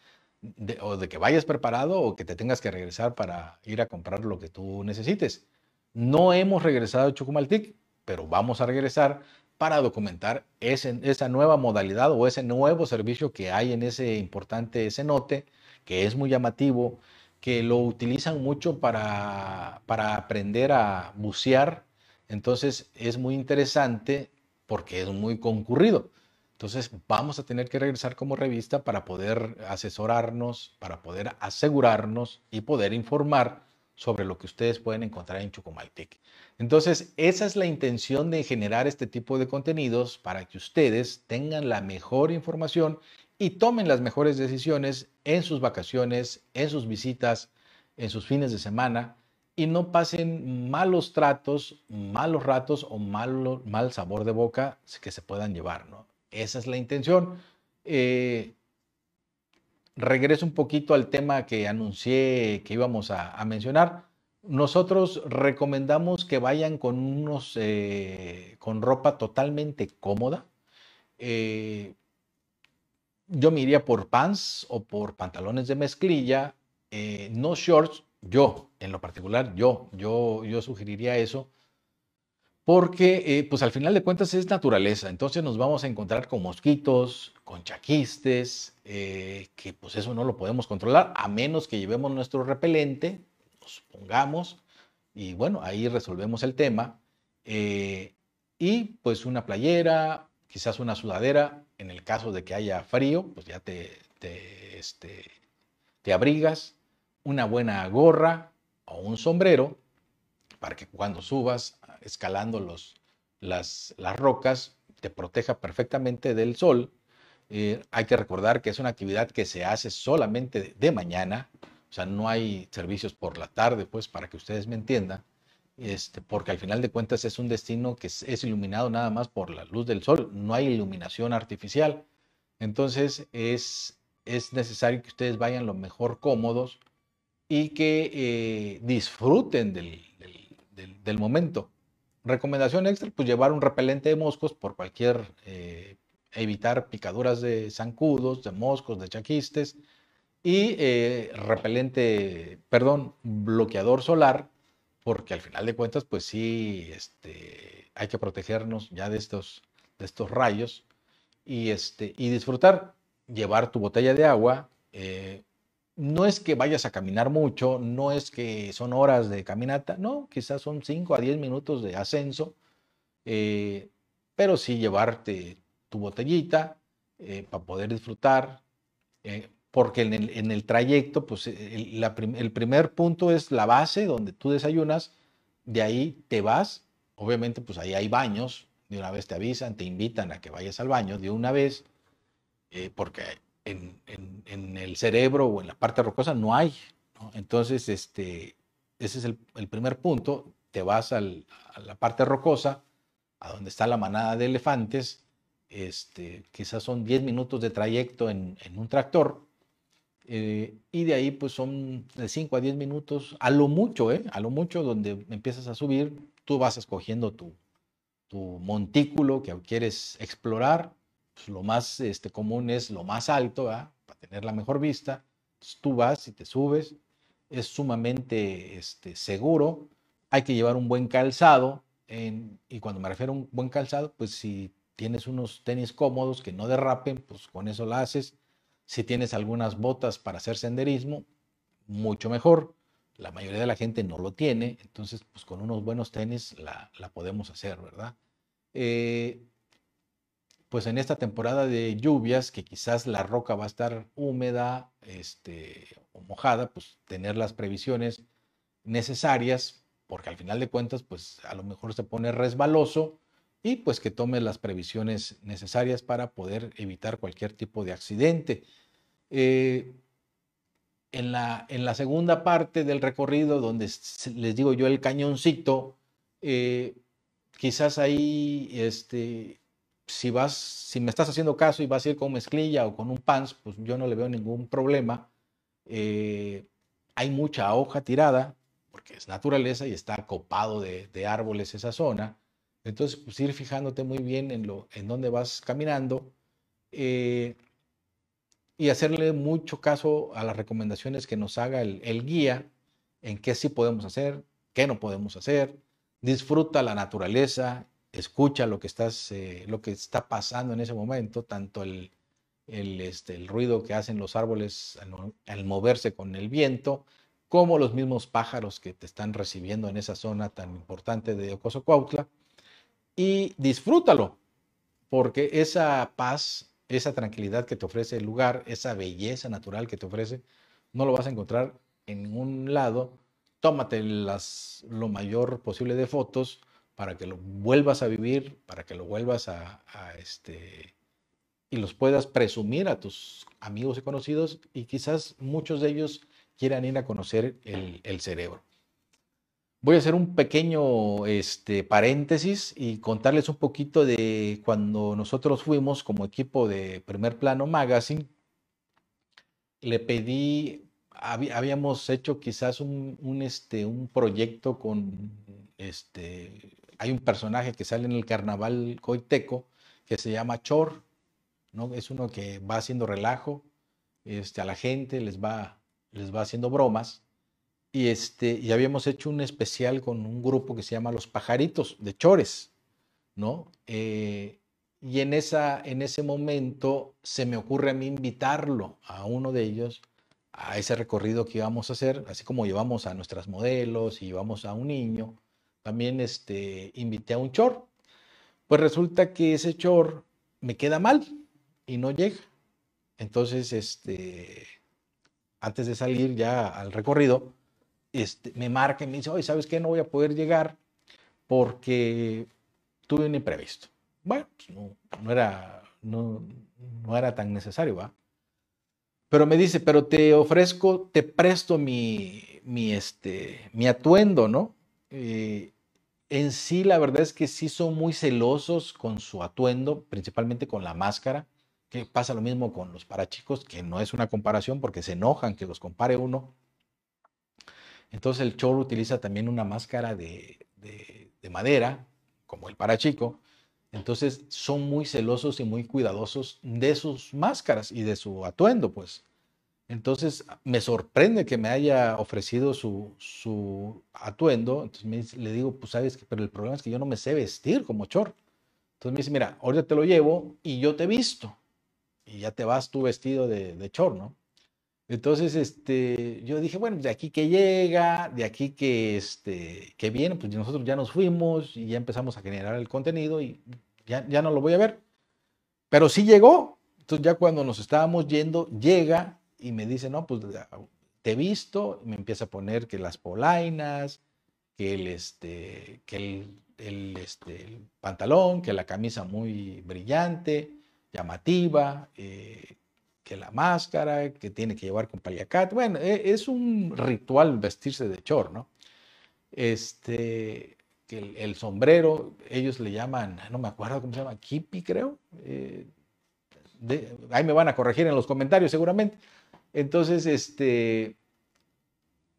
o de que vayas preparado o que te tengas que regresar para ir a comprar lo que tú necesites. No hemos regresado a Chucumaltic, pero vamos a regresar para documentar esa nueva modalidad o ese nuevo servicio que hay en ese importante cenote, que es muy llamativo, que lo utilizan mucho para, para aprender a bucear. Entonces es muy interesante porque es muy concurrido. Entonces vamos a tener que regresar como revista para poder asesorarnos, para poder asegurarnos y poder informar sobre lo que ustedes pueden encontrar en Chucumaltic. Entonces, esa es la intención de generar este tipo de contenidos para que ustedes tengan la mejor información y tomen las mejores decisiones en sus vacaciones, en sus visitas, en sus fines de semana y no pasen malos tratos, malos ratos o mal, mal sabor de boca que se puedan llevar, ¿no? Esa es la intención. Eh, regreso un poquito al tema que anuncié que íbamos a, mencionar. Nosotros recomendamos que vayan con unos eh, con ropa totalmente cómoda. Eh, yo me iría por pants o por pantalones de mezclilla, no shorts. Yo, en lo particular, yo, yo, yo sugeriría eso porque eh, pues al final de cuentas es naturaleza, entonces nos vamos a encontrar con mosquitos, con chaquistes, eh, que pues eso no lo podemos controlar, a menos que llevemos nuestro repelente, nos pongamos y bueno, ahí resolvemos el tema. Eh, y pues una playera, quizás una sudadera, en el caso de que haya frío, pues ya te, te, este, te abrigas, una buena gorra o un sombrero para que cuando subas escalando los, las, las rocas te proteja perfectamente del sol. Eh, hay que recordar que es una actividad que se hace solamente de mañana, o sea, no hay servicios por la tarde, pues, para que ustedes me entiendan, este, porque al final de cuentas es un destino que es, iluminado nada más por la luz del sol, no hay iluminación artificial. Entonces es, es necesario que ustedes vayan lo mejor cómodos y que eh, disfruten del, del momento. Recomendación extra, pues llevar un repelente de moscos por cualquier, eh, evitar picaduras de zancudos, de moscos, de chaquistes y eh, repelente, perdón, bloqueador solar, porque al final de cuentas, pues sí, este, hay que protegernos ya de estos, de estos rayos y, este, y disfrutar, llevar tu botella de agua, eh, no es que vayas a caminar mucho, no es que son horas de caminata, no, quizás son 5 a 10 minutos de ascenso, eh, pero sí llevarte tu botellita eh, para poder disfrutar, eh, porque en el, trayecto, pues el, el, primer punto es la base donde tú desayunas, de ahí te vas, obviamente pues ahí hay baños, de una vez te avisan, te invitan a que vayas al baño de una vez, porque en, el cerebro o en la parte rocosa no hay. Entonces, este, ese es el, primer punto. Te vas a la parte rocosa, a donde está la manada de elefantes. Este, quizás son 10 minutos de trayecto en, un tractor. Eh, y de ahí, pues son de 5 a 10 minutos, a lo mucho, ¿eh? A lo mucho, donde empiezas a subir, tú vas escogiendo tu, tu montículo que quieres explorar pues, lo más este, común es lo más alto, para tener la mejor vista. tú vas y te subes, es sumamente este, seguro. Hay que llevar un buen calzado, y cuando me refiero a un buen calzado, pues si tienes unos tenis cómodos que no derrapen, pues con eso lo haces. Si tienes algunas botas para hacer senderismo, mucho mejor. La mayoría de la gente no lo tiene, entonces pues con unos buenos tenis la, podemos hacer, ¿verdad? Eh, pues en esta temporada de lluvias, que quizás la roca va a estar húmeda este, o mojada, pues tener las previsiones necesarias, porque al final de cuentas, pues a lo mejor se pone resbaloso y pues que tome las previsiones necesarias para poder evitar cualquier tipo de accidente. Eh, en, la, en la segunda parte del recorrido, donde les digo yo el cañoncito, eh, quizás ahí, este, si vas, si me estás haciendo caso y vas a ir con mezclilla o con un pants, pues yo no le veo ningún problema. Eh, hay mucha hoja tirada, porque es naturaleza y está copado de, árboles esa zona. Entonces, pues ir fijándote muy bien en, lo, en dónde vas caminando eh, y hacerle mucho caso a las recomendaciones que nos haga el, guía en qué sí podemos hacer, qué no podemos hacer. Disfruta la naturaleza, escucha lo que, eh, está pasando en ese momento, tanto el, este, el ruido que hacen los árboles al, moverse con el viento, como los mismos pájaros que te están recibiendo en esa zona tan importante de Ocoso Cuautla. Y disfrútalo, porque esa paz, esa tranquilidad que te ofrece el lugar, esa belleza natural que te ofrece, no lo vas a encontrar en ningún lado. Tómate las, lo mayor posible de fotos para que lo vuelvas a vivir, para que lo vuelvas a, este, y los puedas presumir a tus amigos y conocidos y quizás muchos de ellos quieran ir a conocer el, cerebro. Voy a hacer un pequeño este, paréntesis y contarles un poquito de cuando nosotros fuimos como equipo de Primer Plano Magazine. Le pedí, habíamos hecho quizás un, este, un proyecto con este, hay un personaje que sale en el carnaval coiteco que se llama Chor, ¿no? Es uno que va haciendo relajo este, a la gente, les va, les va haciendo bromas. Y, este, y habíamos hecho un especial con un grupo que se llama Los Pajaritos de Chores, ¿no? Eh, y en, esa, en ese momento se me ocurre a mí invitarlo a uno de ellos a ese recorrido que íbamos a hacer, así como llevamos a nuestras modelos y llevamos a un niño, también este, invité a un chor. Pues resulta que ese chor me queda mal y no llega. Entonces, este, antes de salir ya al recorrido, este, me marca y me dice, oye, ¿sabes qué? No voy a poder llegar porque tuve un imprevisto. Bueno, pues no, era, no, no, era tan necesario, ¿va? Pero me dice, pero te ofrezco, te presto mi, mi, este, mi atuendo, ¿no? Eh, en sí, la verdad es que sí son muy celosos con su atuendo, principalmente con la máscara, que pasa lo mismo con los parachicos, que no es una comparación porque se enojan que los compare uno. Entonces el chorro utiliza también una máscara de, de madera, como el parachico. Entonces son muy celosos y muy cuidadosos de sus máscaras y de su atuendo, pues. Entonces me sorprende que me haya ofrecido su, atuendo. Entonces le digo, pues sabes que, pero el problema es que yo no me sé vestir como chor. Entonces me dice, mira, ahorita te lo llevo y yo te visto. Y ya te vas tú vestido de, de chor, ¿no? Entonces, este, yo dije, bueno, de aquí que llega, de aquí que, este, que viene, pues nosotros ya nos fuimos y ya empezamos a generar el contenido y ya, ya no lo voy a ver. Pero sí llegó. Entonces ya cuando nos estábamos yendo, llega y me dice, no, pues te he visto, y me empieza a poner que las polainas, que el, este, que el, este, pantalón, que la camisa muy brillante, llamativa, eh, que la máscara, que tiene que llevar con paliacat. Bueno, e, es un ritual vestirse de chor, ¿no? Este, que el, sombrero, ellos le llaman, no me acuerdo cómo se llama, kipi, creo. Eh, ahí me van a corregir en los comentarios seguramente. Entonces, este,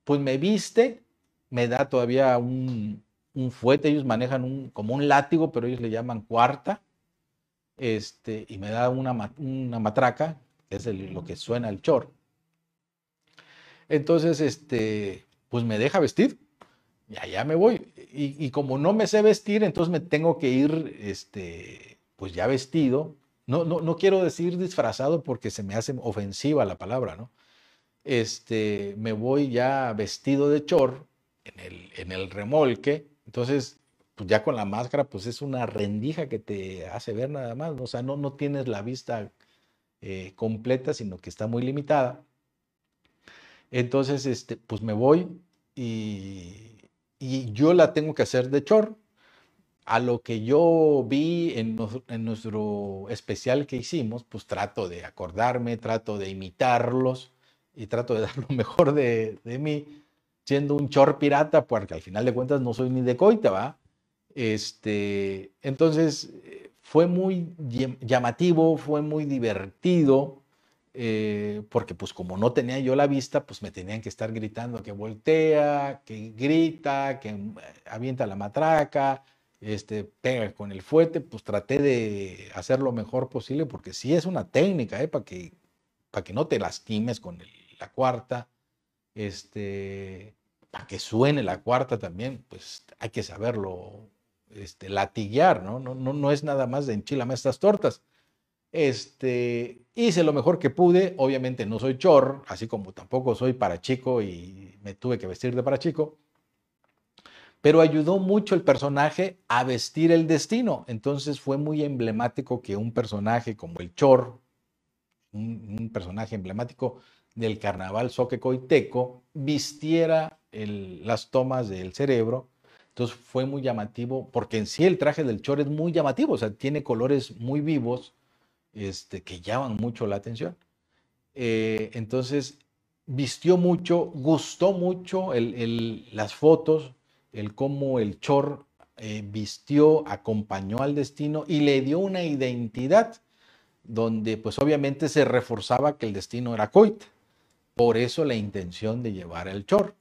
pues me viste, me da todavía un, fuete, ellos manejan un, como un látigo, pero ellos le llaman cuarta, este, y me da una, una matraca, es lo que suena el chor. Entonces, este, pues me deja vestir, y allá me voy. Y, y, como no me sé vestir, entonces me tengo que ir, este, pues ya vestido, no, no, quiero decir disfrazado porque se me hace ofensiva la palabra, ¿no? Este, me voy ya vestido de chor en el, en el remolque, entonces, pues ya con la máscara, pues es una rendija que te hace ver nada más, o sea, no, no tienes la vista eh, completa, sino que está muy limitada. Entonces, este, pues me voy y, yo la tengo que hacer de chor, a lo que yo vi en, nuestro especial que hicimos, pues trato de acordarme, trato de imitarlos y trato de dar lo mejor de, mí, siendo un chor pirata, porque al final de cuentas no soy ni de coita, ¿va? Este, entonces, fue muy llamativo, fue muy divertido, eh, porque pues como no tenía yo la vista, pues me tenían que estar gritando que voltea, que grita, que eh, avienta la matraca, este, pega con el fuete, pues traté de hacer lo mejor posible, porque sí es una técnica, ¿eh? para que, que no te lastimes con la cuarta, este, para que suene la cuarta también, pues hay que saberlo este, ¿no? No, ¿no? no es nada más de enchilame estas tortas. Este, hice lo mejor que pude, obviamente no soy chor, así como tampoco soy para chico y me tuve que vestir de para chico, pero ayudó mucho el personaje a vestir el destino. Entonces fue muy emblemático que un personaje como el chor, un, personaje emblemático del carnaval soquecoiteco, vistiera las tomas del cerebro entonces fue muy llamativo, porque en sí el traje del Chor es muy llamativo, o sea, tiene colores muy vivos este, que llaman mucho la atención. Eh, entonces vistió mucho, gustó mucho las fotos, el cómo el Chor eh, vistió, acompañó al destino y le dio una identidad donde pues obviamente se reforzaba que el destino era Coit. Por eso la intención de llevar el Chor.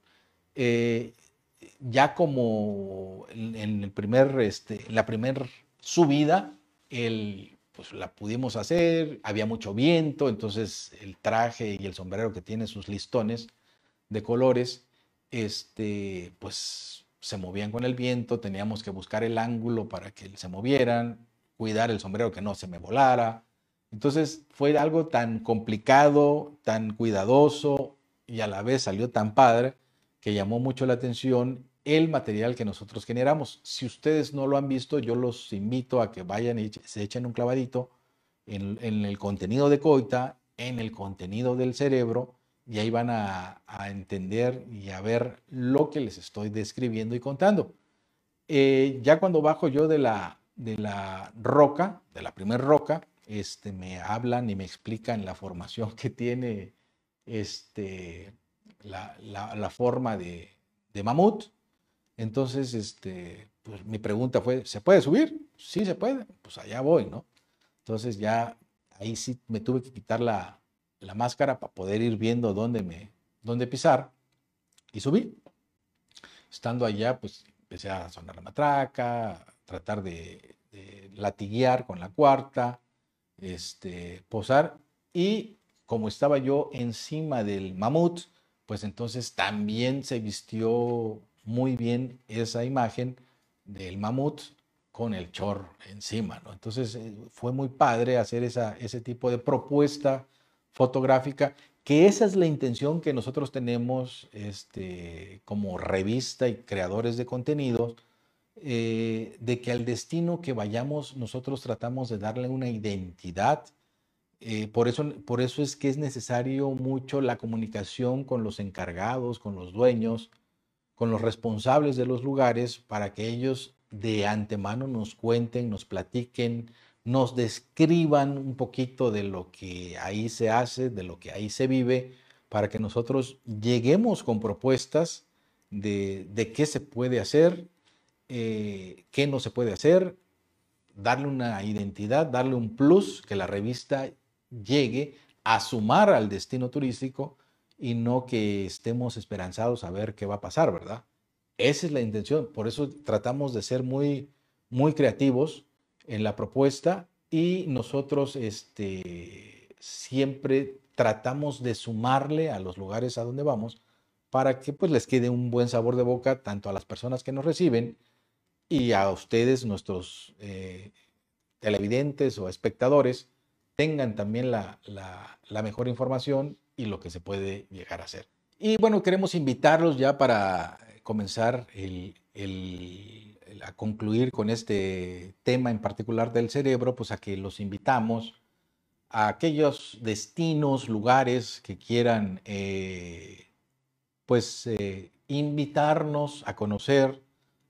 Eh, ya como en, el primer, este, la primera subida, el, pues la pudimos hacer, había mucho viento, entonces el traje y el sombrero que tiene sus listones de colores, este, pues se movían con el viento, teníamos que buscar el ángulo para que se movieran, cuidar el sombrero que no se me volara. Entonces fue algo tan complicado, tan cuidadoso y a la vez salió tan padre que llamó mucho la atención el material que nosotros generamos. Si ustedes no lo han visto, yo los invito a que vayan y se echen un clavadito en, el contenido de Coita, en el contenido del cerebro, y ahí van a, entender y a ver lo que les estoy describiendo y contando. Eh, ya cuando bajo yo de la, de la roca, de la primera roca, este, me hablan y me explican la formación que tiene este, la, forma de, de mamut. Entonces, este, pues mi pregunta fue, ¿se puede subir? Sí, se puede. Pues allá voy, ¿no? Entonces ya ahí sí me tuve que quitar la, máscara para poder ir viendo dónde, me, dónde pisar y subí. Estando allá, pues empecé a sonar la matraca, tratar de, de latiguear con la cuarta, este, posar y como estaba yo encima del mamut, pues entonces también se vistió muy bien esa imagen del mamut con el chor encima. Entonces eh, fue muy padre hacer esa, ese tipo de propuesta fotográfica, que esa es la intención que nosotros tenemos este, como revista y creadores de contenidos, eh, de que al destino que vayamos nosotros tratamos de darle una identidad. Eh, por, eso, por eso es que es necesario mucho la comunicación con los encargados, con los dueños, con los responsables de los lugares para que ellos de antemano nos cuenten, nos platiquen, nos describan un poquito de lo que ahí se hace, de lo que ahí se vive, para que nosotros lleguemos con propuestas de, qué se puede hacer, eh, qué no se puede hacer, darle una identidad, darle un plus, que la revista llegue a sumar al destino turístico y no que estemos esperanzados a ver qué va a pasar, ¿verdad? Esa es la intención. Por eso tratamos de ser muy, muy creativos en la propuesta y nosotros este, siempre tratamos de sumarle a los lugares a donde vamos para que pues les quede un buen sabor de boca tanto a las personas que nos reciben y a ustedes, nuestros eh, televidentes o espectadores, tengan también la, la mejor información y lo que se puede llegar a hacer. Y bueno, queremos invitarlos ya para comenzar a concluir con este tema en particular del cerebro, pues a que los invitamos a aquellos destinos, lugares que quieran, eh, pues, eh, invitarnos a conocer,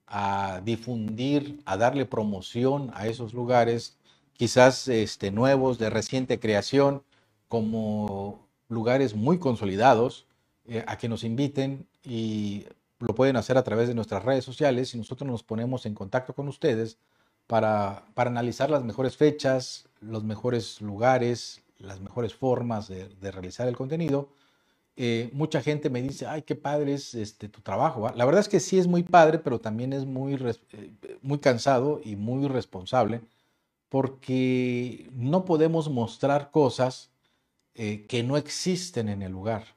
a difundir, a darle promoción a esos lugares, quizás este, nuevos, de reciente creación, como lugares muy consolidados eh, a que nos inviten y lo pueden hacer a través de nuestras redes sociales y nosotros nos ponemos en contacto con ustedes para, para analizar las mejores fechas, los mejores lugares, las mejores formas de, realizar el contenido. Eh, mucha gente me dice, ay, qué padre es este, tu trabajo. La verdad es que sí es muy padre, pero también es muy, eh, muy cansado y muy responsable porque no podemos mostrar cosas eh, que no existen en el lugar.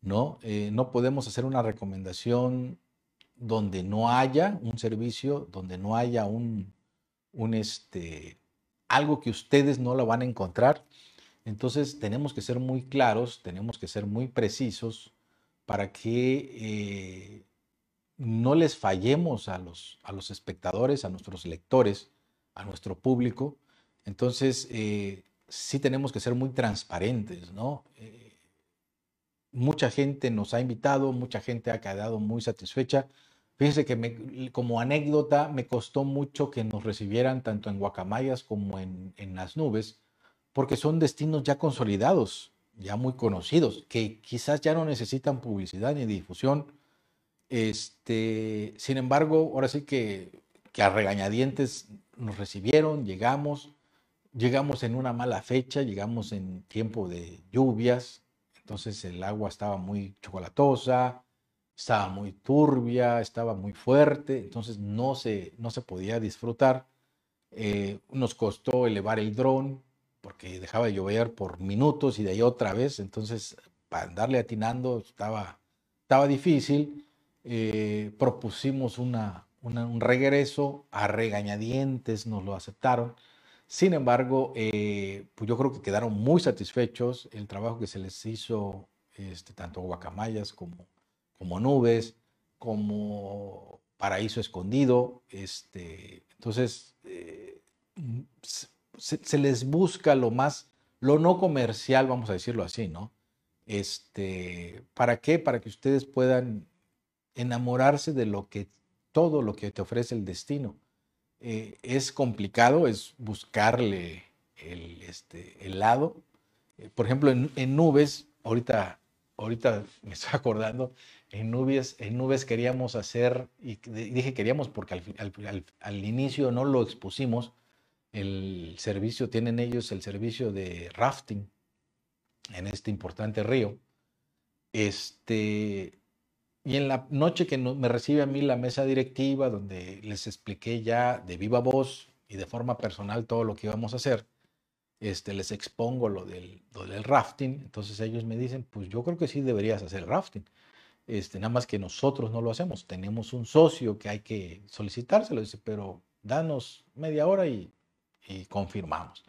¿no? no podemos hacer una recomendación donde no haya un servicio, donde no haya un, un este, algo que ustedes no lo van a encontrar. Entonces tenemos que ser muy claros, tenemos que ser muy precisos para que eh, no les fallemos a los, a los espectadores, a nuestros lectores, a nuestro público. Entonces eh, sí tenemos que ser muy transparentes, ¿no? Eh, mucha gente nos ha invitado, mucha gente ha quedado muy satisfecha. Fíjense que como anécdota me costó mucho que nos recibieran tanto en Guacamayas como en, en las nubes porque son destinos ya consolidados, ya muy conocidos, que quizás ya no necesitan publicidad ni difusión. Este, sin embargo, ahora sí que, que a regañadientes nos recibieron, llegamos, llegamos en una mala fecha, llegamos en tiempo de lluvias, entonces el agua estaba muy chocolatosa, estaba muy turbia, estaba muy fuerte, entonces no se, no se podía disfrutar. Eh, nos costó elevar el dron, porque dejaba de llover por minutos y de ahí otra vez, entonces para andarle atinando estaba, estaba difícil. Eh, propusimos una, un regreso, a regañadientes nos lo aceptaron. Sin embargo, eh, pues yo creo que quedaron muy satisfechos el trabajo que se les hizo, este, tanto Guacamayas como, como Nubes, como Paraíso Escondido. Este, entonces, eh, se, les busca lo más, lo no comercial, vamos a decirlo así, ¿no? Este, ¿Para qué? Para que ustedes puedan enamorarse de lo que, todo lo que te ofrece el destino. Eh, es complicado, es buscarle el, este, el lado. Eh, por ejemplo, en, nubes, ahorita, ahorita me estoy acordando, en nubes, en nubes queríamos hacer, y dije queríamos porque al, al inicio no lo expusimos, el servicio, tienen ellos el servicio de rafting en este importante río. Este, y en la noche que me recibe a mí la mesa directiva, donde les expliqué ya de viva voz y de forma personal todo lo que íbamos a hacer, este, les expongo lo del, del rafting. Entonces ellos me dicen, pues yo creo que sí deberías hacer rafting. Este, nada más que nosotros no lo hacemos. Tenemos un socio que hay que solicitárselo. Dice, pero danos media hora y y confirmamos.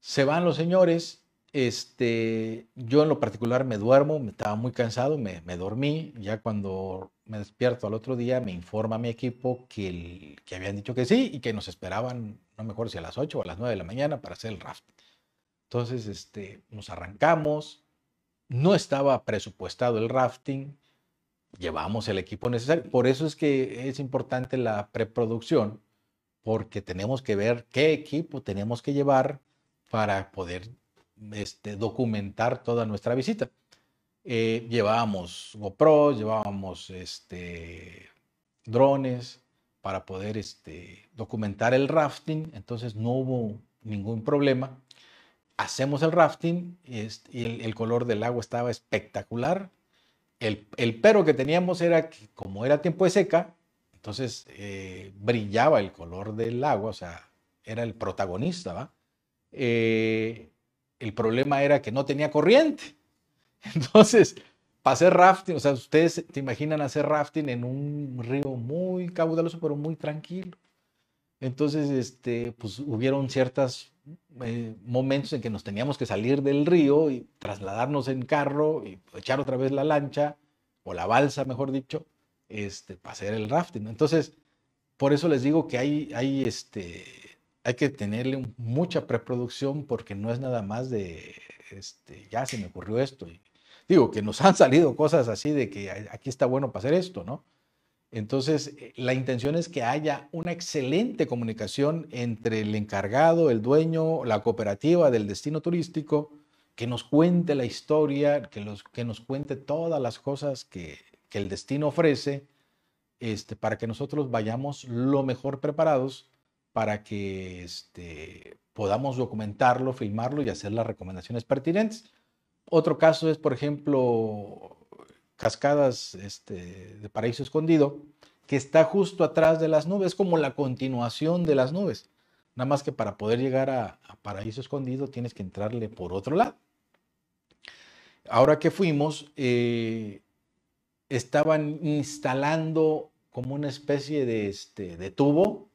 Se van los señores, este, yo en lo particular me duermo, estaba muy cansado, me, dormí, ya cuando me despierto al otro día me informa mi equipo que, el, habían dicho que sí y que nos esperaban, no me acuerdo si a las 8 o a las 9 de la mañana para hacer el rafting. Entonces, este, nos arrancamos, no estaba presupuestado el rafting, llevamos el equipo necesario, por eso es que es importante la preproducción, porque tenemos que ver qué equipo tenemos que llevar para poder este, documentar toda nuestra visita. Eh, llevábamos GoPro, llevábamos este, drones para poder este, documentar el rafting, entonces no hubo ningún problema. Hacemos el rafting y, el, color del agua estaba espectacular. El, el pero que teníamos era que como era tiempo de seca, entonces eh, brillaba el color del agua, o sea, era el protagonista, ¿va? Eh, el problema era que no tenía corriente. Entonces, para hacer rafting, o sea, ustedes te imaginan hacer rafting en un río muy caudaloso, pero muy tranquilo. Entonces, este, pues hubieron ciertos eh, momentos en que nos teníamos que salir del río y trasladarnos en carro y echar otra vez la lancha, o la balsa, mejor dicho, este, para hacer el rafting. Entonces, por eso les digo que hay, hay, este, hay que tenerle mucha preproducción porque no es nada más de, este, ya se me ocurrió esto. Y digo que nos han salido cosas así de que aquí está bueno para hacer esto, ¿no? Entonces, eh, la intención es que haya una excelente comunicación entre el encargado, el dueño, la cooperativa del destino turístico, que nos cuente la historia, que, los, que nos cuente todas las cosas que, que el destino ofrece este, para que nosotros vayamos lo mejor preparados para que este, podamos documentarlo, filmarlo y hacer las recomendaciones pertinentes. Otro caso es, por ejemplo, Cascadas este, de Paraíso Escondido, que está justo atrás de las nubes, como la continuación de las nubes. Nada más que para poder llegar a, Paraíso Escondido tienes que entrarle por otro lado. Ahora que fuimos, eh, estaban instalando como una especie de, este, de tubo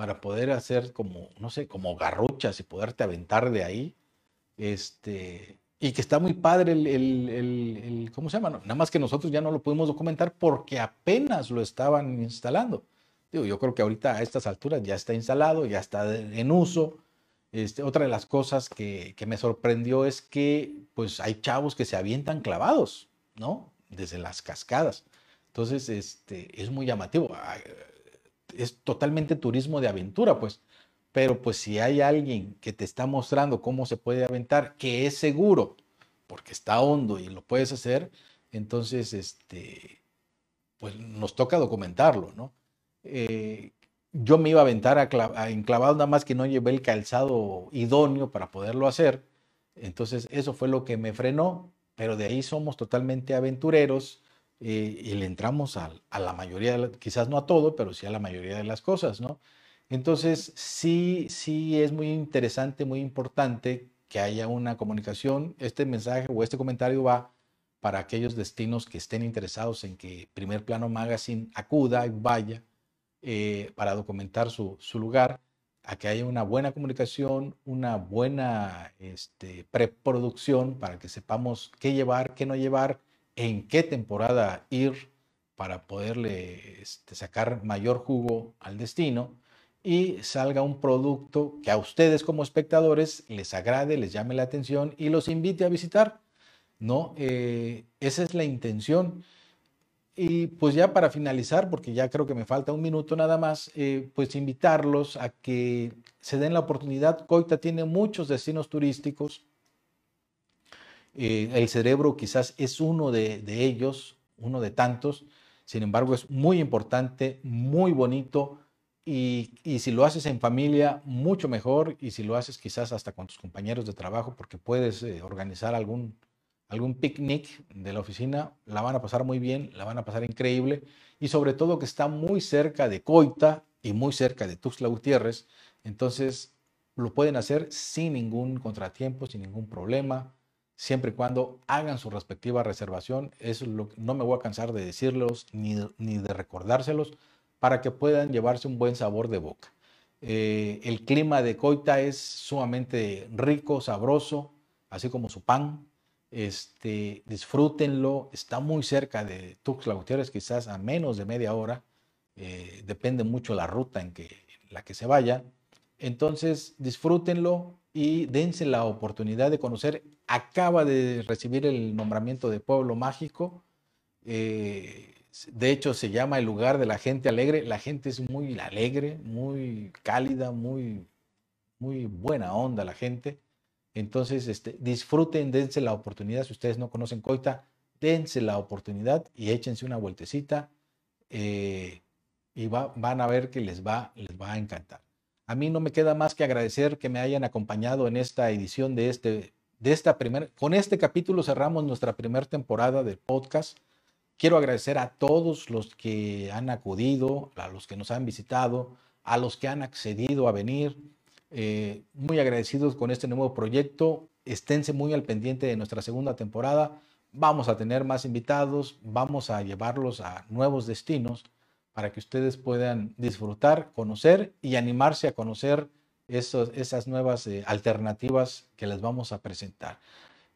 para poder hacer como, no sé, como garruchas y poderte aventar de ahí. Este, y que está muy padre el, el, el, ¿cómo se llama? Nada más que nosotros ya no lo pudimos documentar porque apenas lo estaban instalando. Digo, yo creo que ahorita a estas alturas ya está instalado, ya está en uso. Este, otra de las cosas que, que, me sorprendió es que pues hay chavos que se avientan clavados, ¿no? Desde las cascadas. Entonces, este, es muy llamativo. Es totalmente turismo de aventura, pues. Pero pues si hay alguien que te está mostrando cómo se puede aventar, que es seguro, porque está hondo y lo puedes hacer, entonces, este, pues nos toca documentarlo, ¿no? Eh, yo me iba a aventar a, enclavado, nada más que no llevé el calzado idóneo para poderlo hacer. Entonces, eso fue lo que me frenó, pero de ahí somos totalmente aventureros eh, y le entramos a, a la mayoría, quizás no a todo, pero sí a la mayoría de las cosas, ¿no? Entonces, sí, sí es muy interesante, muy importante que haya una comunicación. Este mensaje o este comentario va para aquellos destinos que estén interesados en que Primer Plano Magazine acuda y vaya eh, para documentar su, lugar, a que haya una buena comunicación, una buena este, preproducción para que sepamos qué llevar, qué no llevar, en qué temporada ir para poderle este, sacar mayor jugo al destino y salga un producto que a ustedes como espectadores les agrade, les llame la atención y los invite a visitar. ¿no? Eh, esa es la intención. Y pues ya para finalizar, porque ya creo que me falta un minuto nada más, eh, pues invitarlos a que se den la oportunidad. Coita tiene muchos destinos turísticos. Eh, el cerebro quizás es uno de, ellos, uno de tantos. Sin embargo, es muy importante, muy bonito y, si lo haces en familia, mucho mejor. Y si lo haces quizás hasta con tus compañeros de trabajo, porque puedes eh, organizar algún, algún picnic de la oficina, la van a pasar muy bien, la van a pasar increíble. Y sobre todo que está muy cerca de Coita y muy cerca de Tuxtla Gutiérrez. Entonces lo pueden hacer sin ningún contratiempo, sin ningún problema, siempre y cuando hagan su respectiva reservación. Eso no me voy a cansar de decirlos ni, de recordárselos para que puedan llevarse un buen sabor de boca. Eh, el clima de Coita es sumamente rico, sabroso, así como su pan. Este, disfrútenlo, está muy cerca de Tuxtla Gutiérrez, quizás a menos de media hora. Eh, depende mucho la ruta en, que, la que se vaya. Entonces, disfrútenlo y dense la oportunidad de conocer. Acaba de recibir el nombramiento de Pueblo Mágico. Eh, de hecho, se llama el lugar de la gente alegre. La gente es muy alegre, muy cálida, muy, muy buena onda la gente. Entonces, este, disfruten, dense la oportunidad. Si ustedes no conocen Coita, dense la oportunidad y échense una vueltecita. Eh, y van a ver que les va, les va a encantar. A mí no me queda más que agradecer que me hayan acompañado en esta edición de este, de esta primera. Con este capítulo cerramos nuestra primera temporada del podcast. Quiero agradecer a todos los que han acudido, a los que nos han visitado, a los que han accedido a venir. Eh, muy agradecidos con este nuevo proyecto. Esténse muy al pendiente de nuestra segunda temporada. Vamos a tener más invitados, vamos a llevarlos a nuevos destinos para que ustedes puedan disfrutar, conocer y animarse a conocer esas nuevas eh, alternativas que les vamos a presentar.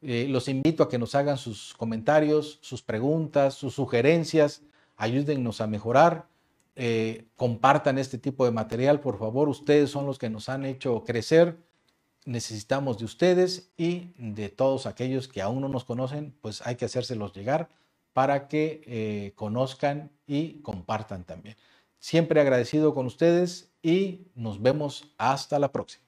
Eh, los invito a que nos hagan sus comentarios, sus preguntas, sus sugerencias, ayúdennos a mejorar. Eh, compartan este tipo de material, por favor. Ustedes son los que nos han hecho crecer. Necesitamos de ustedes y de todos aquellos que aún no nos conocen, pues hay que hacérselos llegar para que eh, conozcan y compartan también. Siempre agradecido con ustedes y nos vemos hasta la próxima.